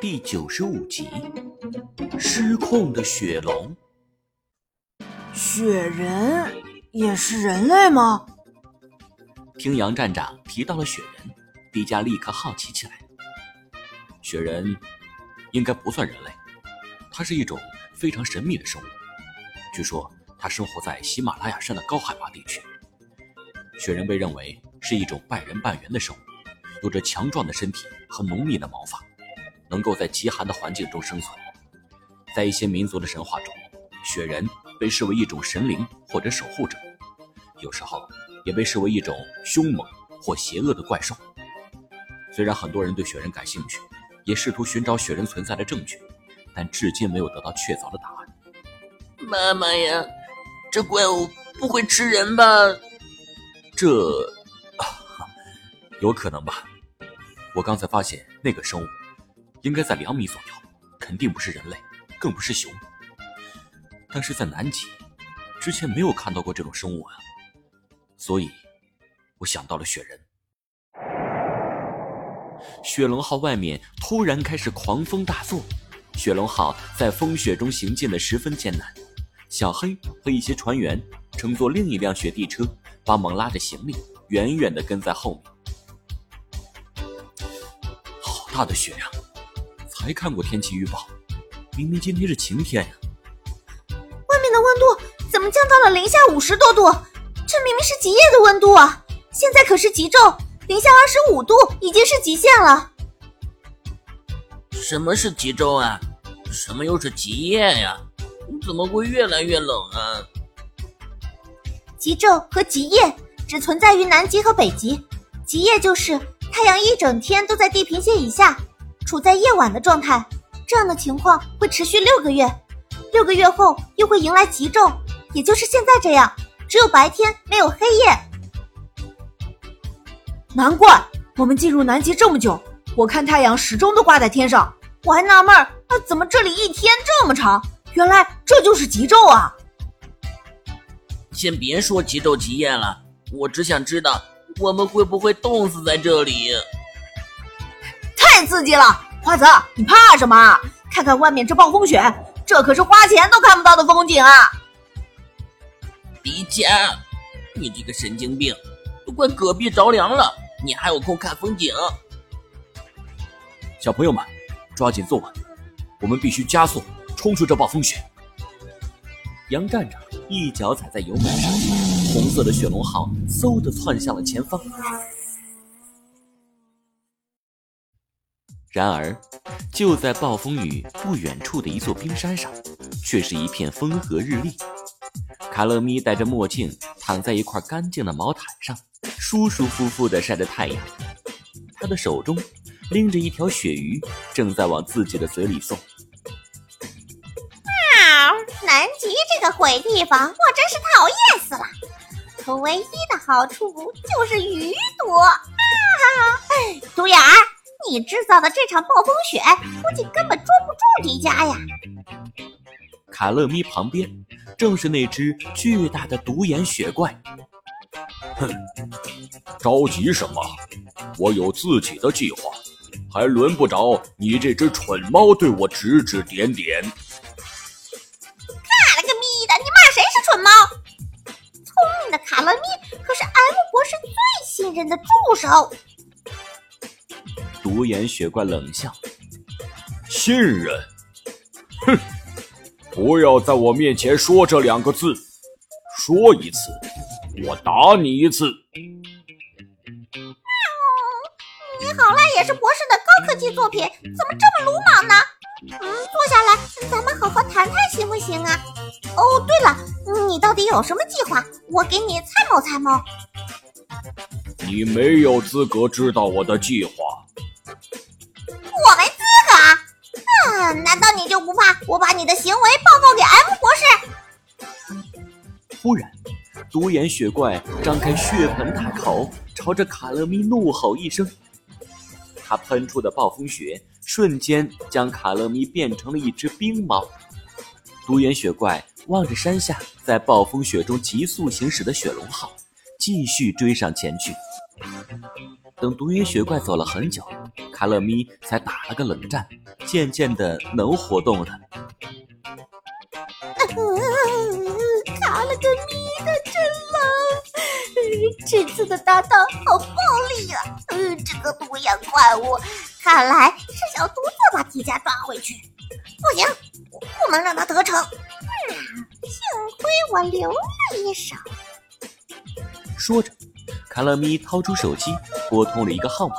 第九十五集：失控的雪龙。雪人也是人类吗？听杨站长提到了雪人，迪迦立刻好奇起来。雪人应该不算人类，它是一种非常神秘的生物。据说它生活在喜马拉雅山的高海拔地区。雪人被认为是一种半人半猿的生物，有着强壮的身体和浓密的毛发，能够在极寒的环境中生存。在一些民族的神话中，雪人被视为一种神灵或者守护者，有时候也被视为一种凶猛或邪恶的怪兽。虽然很多人对雪人感兴趣，也试图寻找雪人存在的证据，但至今没有得到确凿的答案。妈妈呀，这怪物不会吃人吧？这，有可能吧。我刚才发现那个生物，应该在两米左右，肯定不是人类，更不是熊。但是在南极，之前没有看到过这种生物啊，所以，我想到了雪人。雪龙号外面突然开始狂风大作，雪龙号在风雪中行进的十分艰难。小黑和一些船员乘坐另一辆雪地车，帮忙拉着行李，远远地跟在后面。好大的雪呀！才看过天气预报，明明今天是晴天呀。外面的温度怎么降到了零下五十多度？这明明是极夜的温度啊！现在可是极昼，零下二十五度已经是极限了。什么是极昼啊？什么又是极夜呀？怎么会越来越冷啊？极昼和极夜只存在于南极和北极，极夜就是太阳一整天都在地平线以下，处在夜晚的状态。这样的情况会持续六个月，六个月后又会迎来极昼，也就是现在这样，只有白天没有黑夜。难怪我们进入南极这么久，我看太阳始终都挂在天上，我还纳闷儿，啊，怎么这里一天这么长？原来这就是极昼啊！先别说极昼极夜了，我只想知道我们会不会冻死在这里。太刺激了，花泽，你怕什么？看看外面这暴风雪，这可是花钱都看不到的风景啊！迪迦，你这个神经病，都怪隔壁着凉了，你还有空看风景？小朋友们，抓紧坐稳，我们必须加速。冲出这暴风雪！杨站长一脚踩在油门上，红色的雪龙号嗖的窜向了前方。然而，就在暴风雨不远处的一座冰山上，却是一片风和日丽。卡勒咪戴着墨镜，躺在一块干净的毛毯上，舒舒服服的晒着太阳。他的手中拎着一条鳕鱼，正在往自己的嘴里送。啊南极这个鬼地方，我真是讨厌死了。可唯一的好处就是鱼多啊！独眼儿，你制造的这场暴风雪，估计根本捉不住迪迦呀。卡勒咪旁边正是那只巨大的独眼雪怪。哼，着急什么？我有自己的计划，还轮不着你这只蠢猫对我指指点点。卡了个咪的，你骂谁是蠢猫，聪明的卡勒咪可是 M 博士最信任的助手。独眼雪怪冷笑：“信任？哼！不要在我面前说这两个字，说一次，我打你一次。”你好赖也是博士的高科技作品，怎么这么鲁莽呢？嗯，坐下来，咱们好好谈谈，行不行啊？哦，对了，你到底有什么计划？我给你参谋参谋。你没有资格知道我的计划。的行为报告给 M 博士？忽然，独眼雪怪张开血盆大口，朝着卡勒咪怒吼一声。他喷出的暴风雪瞬间将卡勒咪变成了一只冰猫。独眼雪怪望着山下在暴风雪中急速行驶的雪龙号，继续追上前去。等独眼雪怪走了很久，卡乐咪才打了个冷战，渐渐的能活动了。这次的搭档好暴力啊！嗯，这个独眼怪物，看来是想独自把迪迦抓回去。不行，不能让他得逞。嗯，幸亏我留了一手。说着，卡拉咪掏出手机，拨通了一个号码。